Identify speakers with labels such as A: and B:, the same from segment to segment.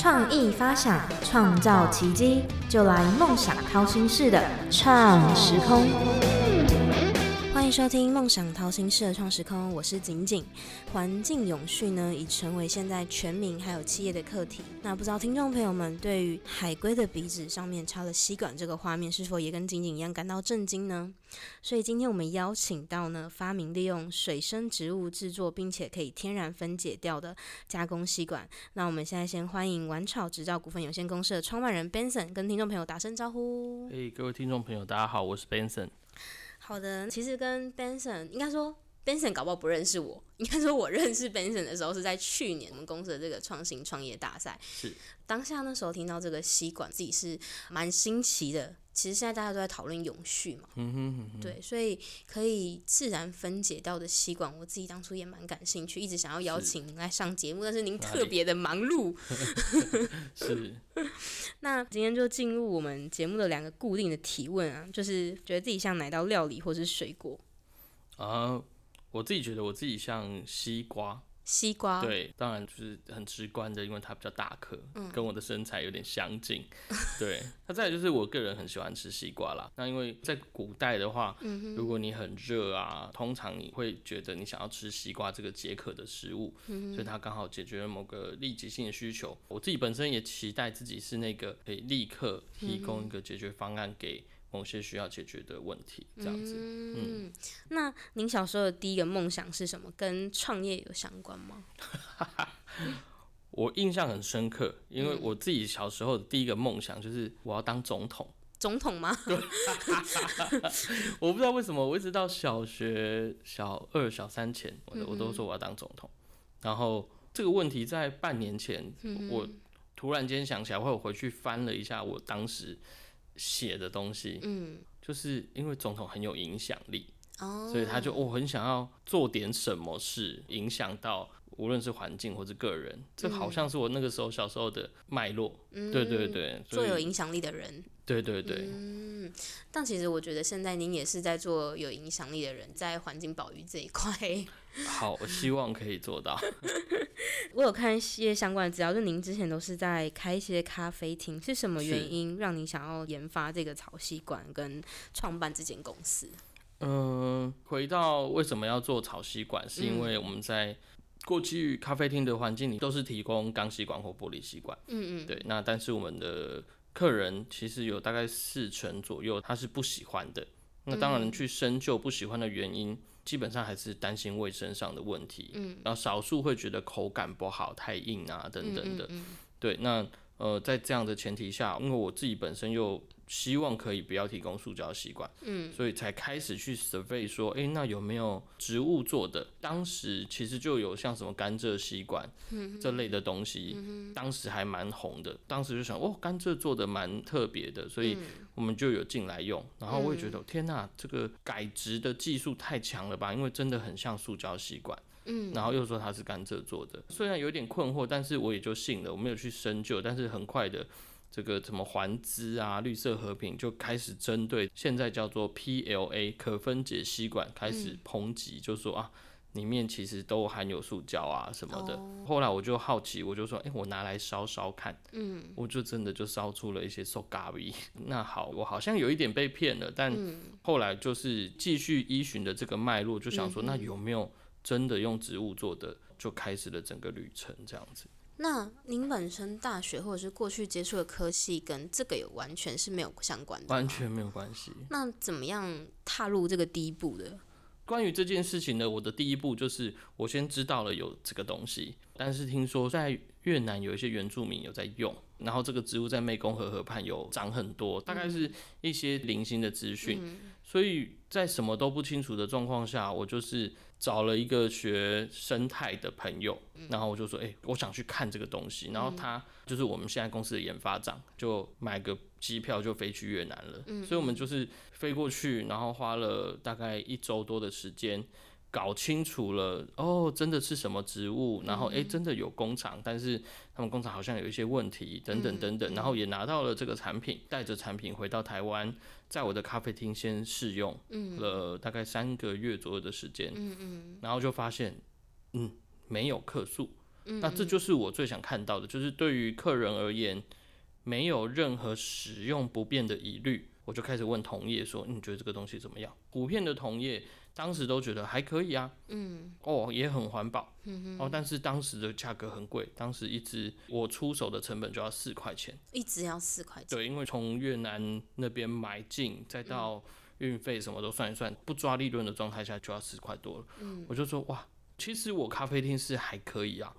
A: 创意发想，创造奇迹，就来梦想掏心式的创时空。收听《梦想掏心式的创时空》，我是景景。环境永续呢，已成为现在全民还有企业的课题。那不知道听众朋友们对于海龟的鼻子上面插了吸管这个画面，是否也跟景景一样感到震惊呢？所以今天我们邀请到呢，发明利用水生植物制作，并且可以天然分解掉的加工吸管。那我们现在先欢迎丸草制造股份有限公司的创办人 Benson 跟听众朋友打声招呼。
B: 嘿，各位听众朋友，大家好，我是 Benson。
A: 好的，其实跟 Benson 应该说 Benson 搞不好不认识我，应该说我认识 Benson 的时候是在去年我们公司的这个创新创业大赛。
B: 是
A: 当下那时候听到这个吸管，自己是蛮新奇的。其实现在大家都在讨论永续嘛，
B: 嗯哼
A: 对，所以可以自然分解掉的吸管，我自己当初也蛮感兴趣，一直想要邀请您来上节目，但是您特别的忙碌。
B: 是
A: 那今天就进入我们节目的两个固定的提问啊，就是觉得自己像哪道料理或是水果？
B: 啊，我自己觉得我自己像西瓜，
A: 西瓜，
B: 对，当然就是很直观的，因为它比较大颗，跟我的身材有点相近。对，那再来就是我个人很喜欢吃西瓜啦。那因为在古代的话，如果你很热啊，通常你会觉得你想要吃西瓜这个解渴的食物，所以它刚好解决了某个立即性的需求。我自己本身也期待自己是那个可以立刻提供一个解决方案给某些需要解决的问题，这样子。
A: 嗯，那您小时候的第一个梦想是什么？跟创业有相关吗？
B: 我印象很深刻，因为我自己小时候的第一个梦想就是我要当总统。
A: 总统吗？
B: 我不知道为什么，我一直到小学小二、小三前，我我都说我要当总统。然后这个问题在半年前，我突然间想起来，或者我回去翻了一下我当时写的东西，
A: 嗯，
B: 就是因为总统很有影响力，
A: 哦，
B: 所以他就我很想要做点什么事，影响到无论是环境或是个人。这好像是我那个时候小时候的脉络。对对对，所以
A: 做有影响力的人。
B: 对对对，
A: 嗯，但其实我觉得现在您也是在做有影响力的人，在环境保育这一块。
B: 好，我希望可以做到。
A: 我有看一些相关的资料，就您之前都是在开一些咖啡厅，是什么原因让您想要研发这个草吸管跟创办这间公司？
B: 嗯，回到为什么要做草吸管，是因为我们在过去咖啡厅的环境里都是提供钢吸管或玻璃吸管。
A: 嗯嗯，
B: 对，那但是我们的客人其实有大概四成左右他是不喜欢的。那当然去深究不喜欢的原因，基本上还是担心卫生上的问题。
A: 嗯，
B: 然后少数会觉得口感不好、太硬啊等等的。
A: 嗯
B: 对，那呃，在这样的前提下，因为我自己本身又希望可以不要提供塑胶吸管，
A: 嗯
B: 所以才开始去 survey 说，诶，那有没有植物做的？当时其实就有像什么甘蔗吸管这类的东西，当时还蛮红的。当时就想，哦，甘蔗做的蛮特别的，所以我们就有进来用。然后我也觉得，天呐，这个改植的技术太强了吧？因为真的很像塑胶吸管。
A: 嗯。
B: 然后又说它是甘蔗做的，虽然有点困惑，但是我也就信了，我没有去深究，但是很快的。这个什么环资啊、绿色和平就开始针对现在叫做 PLA 可分解吸管开始抨击，就说啊，里面其实都含有塑胶啊什么的。
A: 哦。
B: 后来我就好奇，我就说，哎、我拿来烧烧看，
A: 嗯。
B: 我就真的就烧出了一些 so 那好，我好像有一点被骗了，但
A: 嗯。
B: 后来就是继续依循的这个脉络，就想说，那有没有真的用植物做的，就开始了整个旅程这样子。
A: 那您本身大学或者是过去接触的科系跟这个有完全是没有相关的
B: 完全没有关系。
A: 那怎么样踏入这个第一步的？
B: 关于这件事情呢，我的第一步就是我先知道了有这个东西，但是听说在越南有一些原住民有在用，然后这个植物在湄公河河畔有长很多，大概是一些零星的资讯，所以在什么都不清楚的状况下，我就是找了一个学生态的朋友，然后我就说，哎、我想去看这个东西，然后他就是我们现在公司的研发长，就买个机票就飞去越南了，所以我们就是飞过去，然后花了大概一周多的时间。搞清楚了，哦，真的是什么植物，然后诶，真的有工厂，但是他们工厂好像有一些问题，等等等等，然后也拿到了这个产品，带着产品回到台湾，在我的咖啡厅先试用，了大概三个月左右的时间，
A: 嗯嗯。
B: 然后就发现，嗯，没有客诉，那这就是我最想看到的，就是对于客人而言，没有任何使用不便的疑虑，我就开始问同业说：“你觉得这个东西怎么样？”普遍的同业当时都觉得还可以啊，嗯，哦，也很环保，嗯哦，但是当时的价格很贵，当时一只我出手的成本就要四块钱，
A: 一支要四块钱，
B: 对，因为从越南那边买进，再到运费什么都算一算，不抓利润的状态下就要四块多了，嗯，我就说哇，其实我咖啡厅是还可以啊，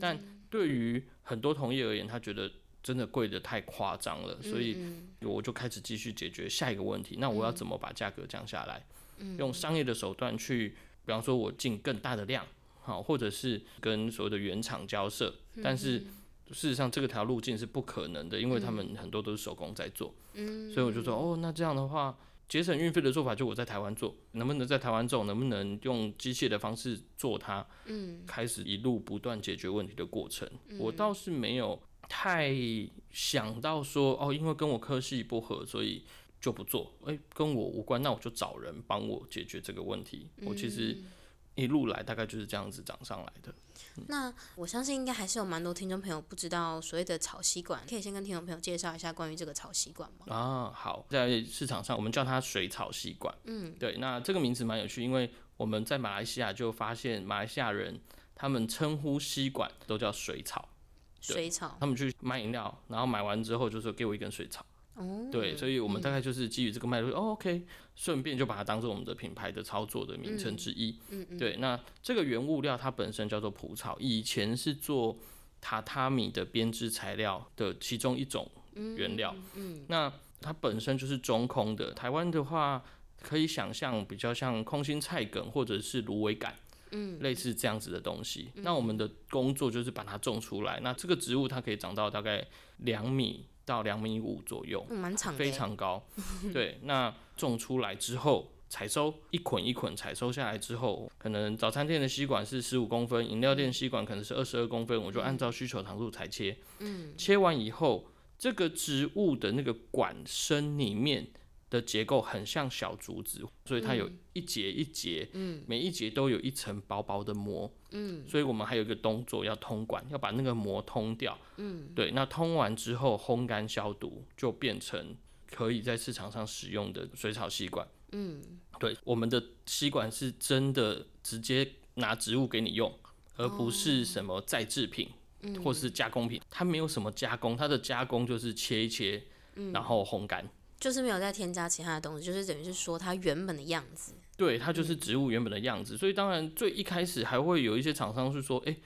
B: 但对于很多同业而言，他觉得。真的贵的太夸张了，所以我就开始继续解决下一个问题。那我要怎么把价格降下来？用商业的手段去，比方说我进更大的量，好，或者是跟所谓的原厂交涉。但是事实上这个条路径是不可能的，因为他们很多都是手工在做。所以我就说，哦，那这样的话，节省运费的做法就我在台湾做，能不能在台湾做？能不能用机械的方式做它？嗯，开始一路不断解决问题的过程。我倒是没有。太想到说哦，因为跟我科系不合，所以就不做。诶，跟我无关，那我就找人帮我解决这个问题。我其实一路来大概就是这样子涨上来的。
A: 那我相信应该还是有蛮多听众朋友不知道所谓的草吸管，可以先跟听众朋友介绍一下关于这个草吸管吗？
B: 啊，好，在市场上我们叫它水草吸管。嗯，对，那这个名字蛮有趣，因为我们在马来西亚就发现马来西亚人他们称呼吸管都叫水草。
A: 水草，
B: 他们去买饮料，然后买完之后就说给我一根水草。哦，对，所以我们大概就是基于这个脉络，哦，OK，顺便就把它当做我们的品牌的操作的名称之一。嗯嗯，对，那这个原物料它本身叫做蒲草，以前是做榻榻米的编织材料的其中一种原料。嗯，那它本身就是中空的。台湾的话，可以想象比较像空心菜梗或者是芦苇杆。嗯，类似这样子的东西，那我们的工作就是把它种出来。那这个植物它可以长到大概两米到两米五左右，
A: 蛮长，
B: 非常高。对，那种出来之后采收，一捆一捆采收下来之后，可能早餐店的吸管是十五公分，饮料店吸管可能是二十二公分，我就按照需求长度裁切。嗯，切完以后，这个植物的那个管身里面。的结构很像小竹子，所以它有一节一节，嗯，每一节都有一层薄薄的膜，嗯，所以我们还有一个动作要通管，要把那个膜通掉，嗯，对，那通完之后烘干消毒，就变成可以在市场上使用的水草吸管，嗯，对，我们的吸管是真的直接拿植物给你用，而不是什么再制品，或是加工品，它没有什么加工，它的加工就是切一切，然后烘干。
A: 就是没有再添加其他的东西，就是等于是说它原本的样子。
B: 对，它就是植物原本的样子。所以当然最一开始还会有一些厂商是说，哎，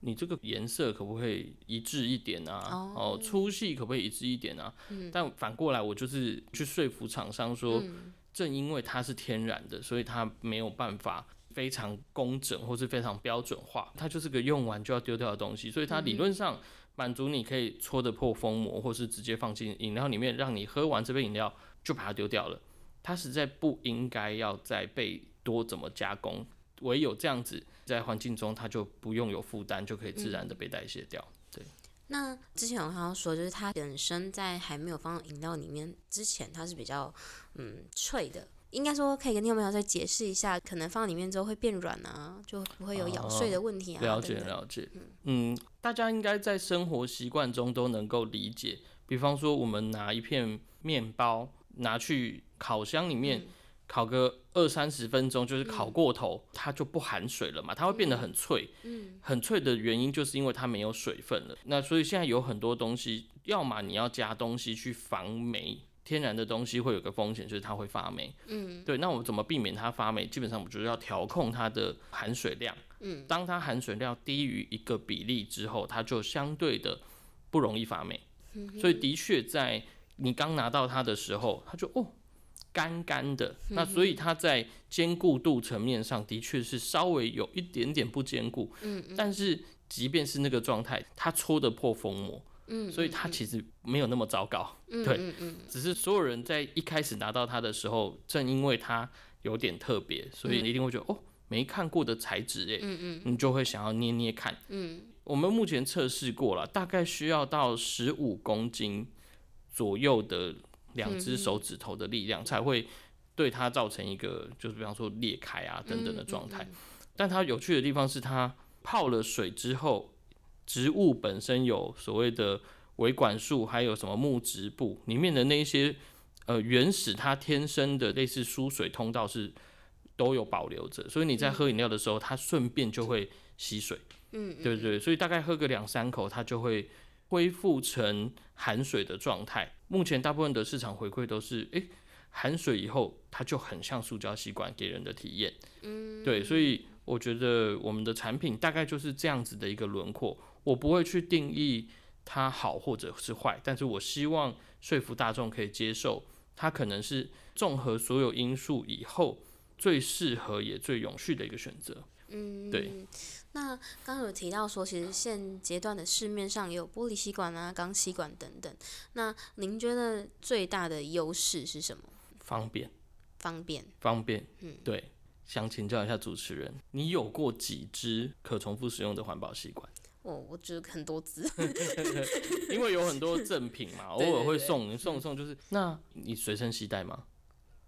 B: 你这个颜色可不可以一致一点啊？哦，粗细可不可以一致一点啊？但反过来我就是去说服厂商说，正因为它是天然的，所以它没有办法非常工整或是非常标准化，它就是个用完就要丢掉的东西，所以它理论上。满足你可以戳得破封膜，或是直接放进饮料里面，让你喝完这杯饮料就把它丢掉了。它实在不应该要再被多怎么加工，唯有这样子在环境中它就不用有负担，就可以自然的被代谢掉。对。
A: 那之前我刚刚说，就是它本身在还没有放饮料里面之前，它是比较嗯脆的。应该说可以跟听众朋友再解释一下，可能放里面之后会变软啊，就不会有咬碎的问题啊。
B: 了解了解，嗯，大家应该在生活习惯中都能够理解。比方说，我们拿一片面包拿去烤箱里面烤个二三十分钟，就是烤过头，它就不含水了嘛，它会变得很脆。嗯，很脆的原因就是因为它没有水分了。那所以现在有很多东西，要么你要加东西去防霉。天然的东西会有个风险，就是它会发霉。嗯，对。那我们怎么避免它发霉？基本上我们就是要调控它的含水量。嗯，当它含水量低于一个比例之后，它就相对的不容易发霉。嗯所以的确在你刚拿到它的时候，它就哦干干的。那所以它在坚固度层面上的确是稍微有一点点不坚固。嗯嗯。但是即便是那个状态，它戳得破封膜。嗯，所以它其实没有那么糟糕，对，只是所有人在一开始拿到它的时候，正因为它有点特别，所以一定会觉得哦，没看过的材质哎，嗯嗯，你就会想要捏捏看。嗯，我们目前测试过了，大概需要到十五公斤左右的两只手指头的力量，才会对它造成一个就是比方说裂开啊等等的状态。但它有趣的地方是，它泡了水之后。植物本身有所谓的维管束，还有什么木质部里面的那一些呃原始它天生的类似输水通道是都有保留着，所以你在喝饮料的时候，它顺便就会吸水，
A: 嗯，
B: 对不对？所以大概喝个两三口，它就会恢复成含水的状态。目前大部分的市场回馈都是，诶，含水以后它就很像塑胶吸管给人的体验，嗯，对，所以我觉得我们的产品大概就是这样子的一个轮廓。我不会去定义它好或者是坏，但是我希望说服大众可以接受，它可能是综合所有因素以后最适合也最永续的一个选择。
A: 嗯，
B: 对。
A: 那刚刚有提到说，其实现阶段的市面上也有玻璃吸管啊、钢吸管等等。那您觉得最大的优势是什么？
B: 方便，
A: 方便，
B: 方便。
A: 嗯，
B: 对。想请教一下主持人，你有过几支可重复使用的环保吸管？
A: 哦，我觉得很多支，
B: 因为有很多赠品嘛，偶尔会
A: 对
B: 送送送，就是那你随身携带吗？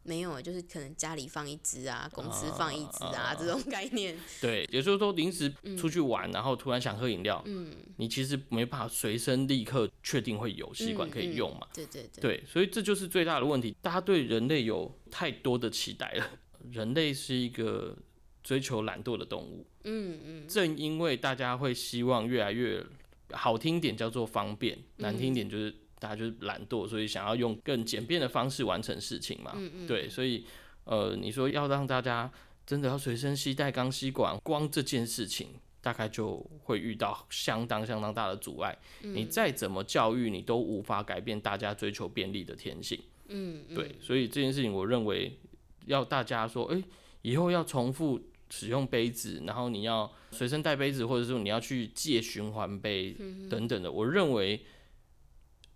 A: 没有，就是可能家里放一只啊，公司
B: 啊
A: 放一只啊，
B: 啊
A: 这种概念。
B: 对，也就是说临时出去玩，然后突然想喝饮料，
A: 嗯，
B: 你其实没办法随身立刻确定会有吸管可以用嘛。
A: 对对对，
B: 对，所以这就是最大的问题。大家对人类有太多的期待了。人类是一个追求懒惰的动物，
A: 嗯嗯，
B: 正因为大家会希望越来越好听点叫做方便，难听点就是大家就是懒惰，所以想要用更简便的方式完成事情嘛。
A: 嗯嗯
B: 对，所以呃，你说要让大家真的要随身携带钢吸管，光这件事情。大概就会遇到相当相当大的阻碍，
A: 嗯
B: 你再怎么教育，你都无法改变大家追求便利的天性。
A: 嗯，嗯
B: 对，所以这件事情，我认为要大家说，诶，以后要重复使用杯子，然后你要随身带杯子，或者说你要去借循环杯
A: 嗯
B: 等等的，我认为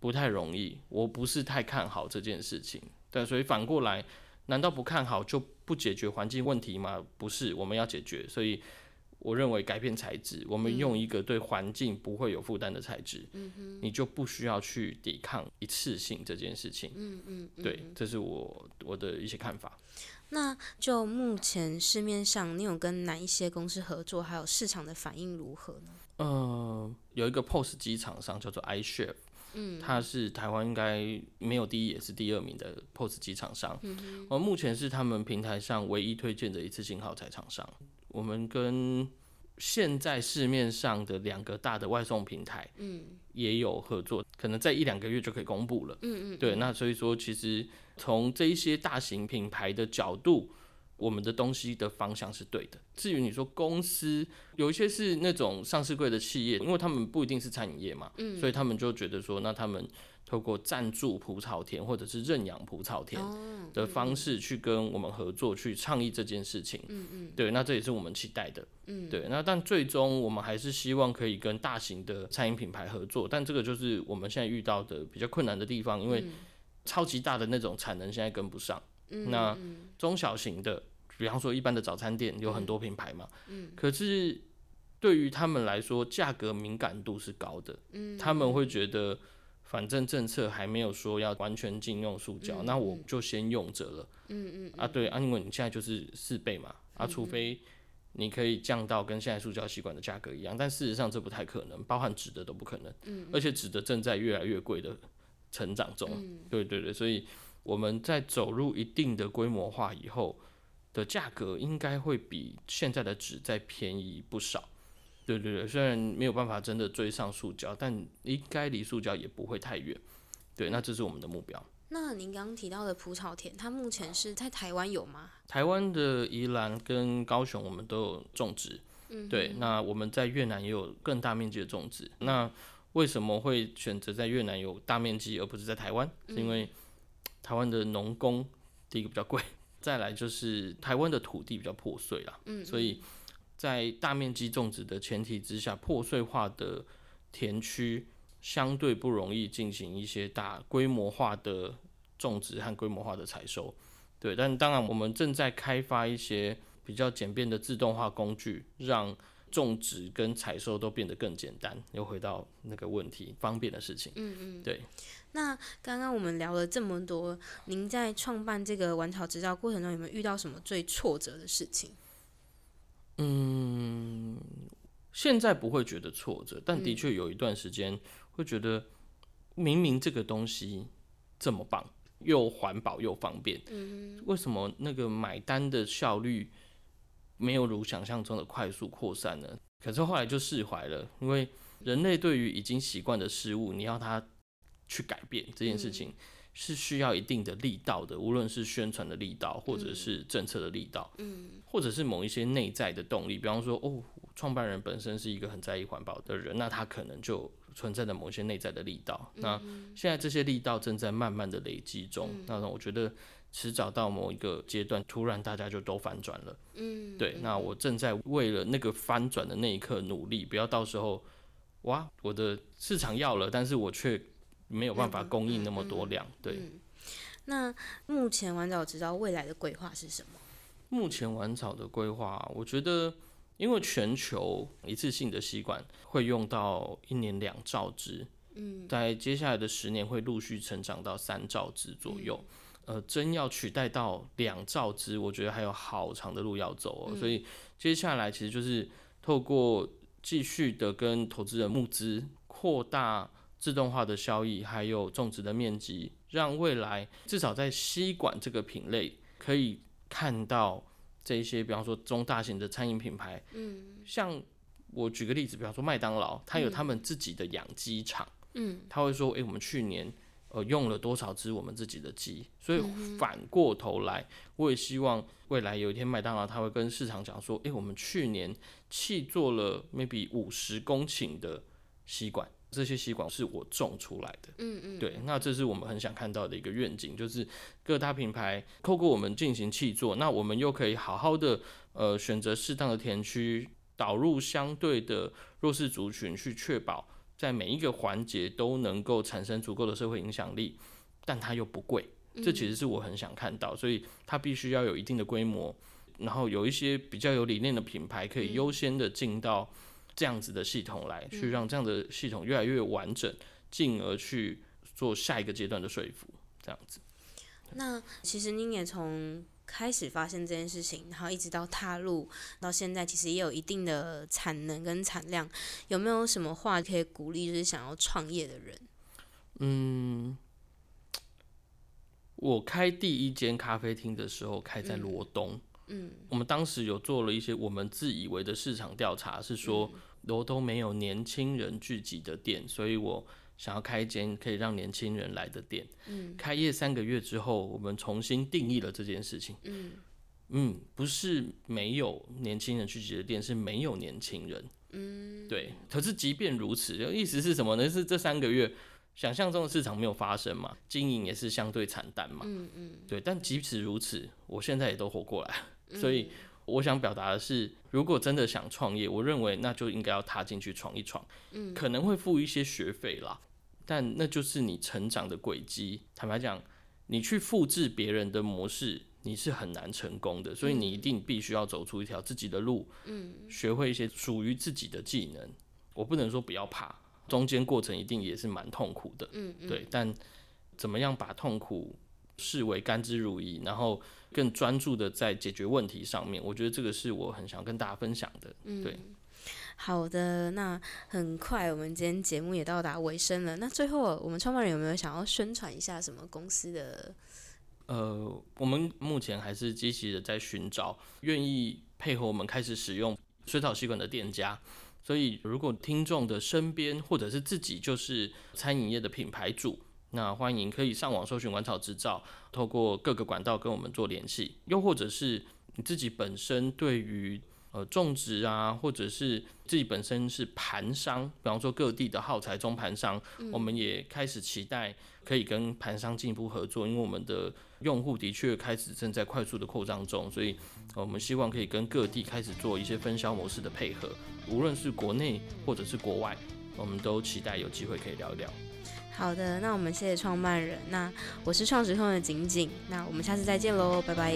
B: 不太容易，我不是太看好这件事情。对，所以反过来，难道不看好就不解决环境问题吗？不是，我们要解决。所以我认为改变材质，我们用一个对环境不会有负担的材质，你就不需要去抵抗一次性这件事情。
A: 嗯嗯嗯，
B: 对，这是我我的一些看法。
A: 那就目前市面上，你有跟哪一些公司合作，还有市场的反应如何呢？
B: 嗯，有一个 POS 机厂商叫做 iShip，嗯，它是台湾应该没有第一也是第二名的 POS 机厂商，嗯而目前是他们平台上唯一推荐的一次性耗材厂商。我们跟现在市面上的两个大的外送平台，嗯，也有合作，可能在一两个月就可以公布了，嗯嗯，对，那所以说其实从这一些大型品牌的角度。我们的东西的方向是对的。至于你说公司有一些是那种上市柜的企业，因为他们不一定是餐饮业嘛，嗯所以他们就觉得说，那他们透过赞助蒲草田或者是认养蒲草田的方式去跟我们合作，去倡议这件事情。嗯嗯，对，那这也是我们期待的。嗯，对，那但最终我们还是希望可以跟大型的餐饮品牌合作，但这个就是我们现在遇到的比较困难的地方，因为超级大的那种产能现在跟不上。那中小型的，比方说一般的早餐店有很多品牌嘛，可是对于他们来说，价格敏感度是高的，他们会觉得反正政策还没有说要完全禁用塑胶，那我就先用着了，嗯嗯啊对啊，因为你现在就是四倍嘛，啊除非你可以降到跟现在塑胶吸管的价格一样，但事实上这不太可能，包含纸的都不可能，嗯而且纸的正在越来越贵的成长中，对对对，所以。我们在走入一定的规模化以后的价格，应该会比现在的纸再便宜不少。对对对，虽然没有办法真的追上塑胶，但应该离塑胶也不会太远。对，那这是我们的目标。
A: 那您刚刚提到的蒲草田，它目前是在台湾有吗？
B: 台湾的宜兰跟高雄，我们都有种植。嗯，对。那我们在越南也有更大面积的种植。那为什么会选择在越南有大面积，而不是在台湾？是因为台湾的农工第一个比较贵，再来就是台湾的土地比较破碎啦，嗯，所以在大面积种植的前提之下，破碎化的田区相对不容易进行一些大规模化的种植和规模化的采收，对，但当然我们正在开发一些比较简便的自动化工具，让种植跟采收都变得更简单。又回到那个问题，方便的事情，嗯嗯，对。
A: 那刚刚我们聊了这么多，您在创办这个玩草执照过程中，有没有遇到什么最挫折的事情？
B: 嗯，现在不会觉得挫折，但的确有一段时间会觉得，明明这个东西这么棒，又环保又方便，为什么那个买单的效率没有如想象中的快速扩散呢？可是后来就释怀了，因为人类对于已经习惯的事物，你要它去改变这件事情，是需要一定的力道的，无论是宣传的力道，或者是政策的力道，或者是某一些内在的动力，比方说，哦。创办人本身是一个很在意环保的人，那他可能就存在着某些内在的力道。那现在这些力道正在慢慢的累积中，那我觉得迟早到某一个阶段，突然大家就都反转了。嗯，对。那我正在为了那个翻转的那一刻努力，不要到时候哇，我的市场要了，但是我却没有办法供应那么多量。对。
A: 那目前玩早知道未来的规划是什么？
B: 目前玩草的规划，我觉得。因为全球一次性的吸管会用到一年两兆支，嗯，在接下来的十年会陆续成长到三兆支左右，呃，真要取代到两兆支，我觉得还有好长的路要走哦。所以接下来其实就是透过继续的跟投资人募资，扩大自动化的效益，还有种植的面积，让未来至少在吸管这个品类可以看到。这一些，比方说中大型的餐饮品牌，嗯，像我举个例子，比方说麦当劳，它有他们自己的养鸡场，嗯，他会说，诶，我们去年呃用了多少只我们自己的鸡，所以反过头来，我也希望未来有一天麦当劳他会跟市场讲说，诶，我们去年弃做了 maybe 五十公顷的吸管。这些吸管是我种出来的，嗯嗯，对，那这是我们很想看到的一个愿景，就是各大品牌透过我们进行气作，那我们又可以好好的呃选择适当的田区，导入相对的弱势族群，去确保在每一个环节都能够产生足够的社会影响力，但它又不贵，这其实是我很想看到，所以它必须要有一定的规模，然后有一些比较有理念的品牌可以优先的进到。这样子的系统来去让这样的系统越来越完整，进而去做下一个阶段的说服，这样子。
A: 那其实您也从开始发现这件事情，然后一直到踏入到现在，其实也有一定的产能跟产量。有没有什么话可以鼓励，就是想要创业的人？
B: 嗯，我开第一间咖啡厅的时候，开在罗东。嗯，我们当时有做了一些我们自以为的市场调查，是说罗东没有年轻人聚集的店，所以我想要开一间可以让年轻人来的店。嗯，开业三个月之后，我们重新定义了这件事情。嗯嗯，不是没有年轻人聚集的店，是没有年轻人。嗯，对。可是即便如此，意思是什么呢？是这三个月想象中的市场没有发生嘛？经营也是相对惨淡嘛？嗯嗯，对。但即使如此，我现在也都活过来。所以我想表达的是，如果真的想创业，我认为那就应该要踏进去闯一闯。嗯，可能会付一些学费啦，但那就是你成长的轨迹。坦白讲，你去复制别人的模式，你是很难成功的。所以你一定必须要走出一条自己的路，嗯，学会一些属于自己的技能。我不能说不要怕，中间过程一定也是蛮痛苦的。嗯，对。但怎么样把痛苦视为甘之如饴，然后。更专注的在解决问题上面，我觉得这个是我很想跟大家分享的。嗯，对，
A: 好的，那很快我们今天节目也到达尾声了。那最后，我们创办人有没有想要宣传一下什么公司的？
B: 呃，我们目前还是积极的在寻找愿意配合我们开始使用水草吸管的店家。所以，如果听众的身边或者是自己就是餐饮业的品牌主。那欢迎可以上网搜寻玩草制造，透过各个管道跟我们做联系，又或者是你自己本身对于呃种植啊，或者是自己本身是盘商，比方说各地的耗材中盘商，我们也开始期待可以跟盘商进一步合作，因为我们的用户的确开始正在快速的扩张中，所以我们希望可以跟各地开始做一些分销模式的配合，无论是国内或者是国外，我们都期待有机会可以聊一聊。
A: 好的，那我们谢谢创办人。那我是创始创的景景，那我们下次再见喽，拜拜。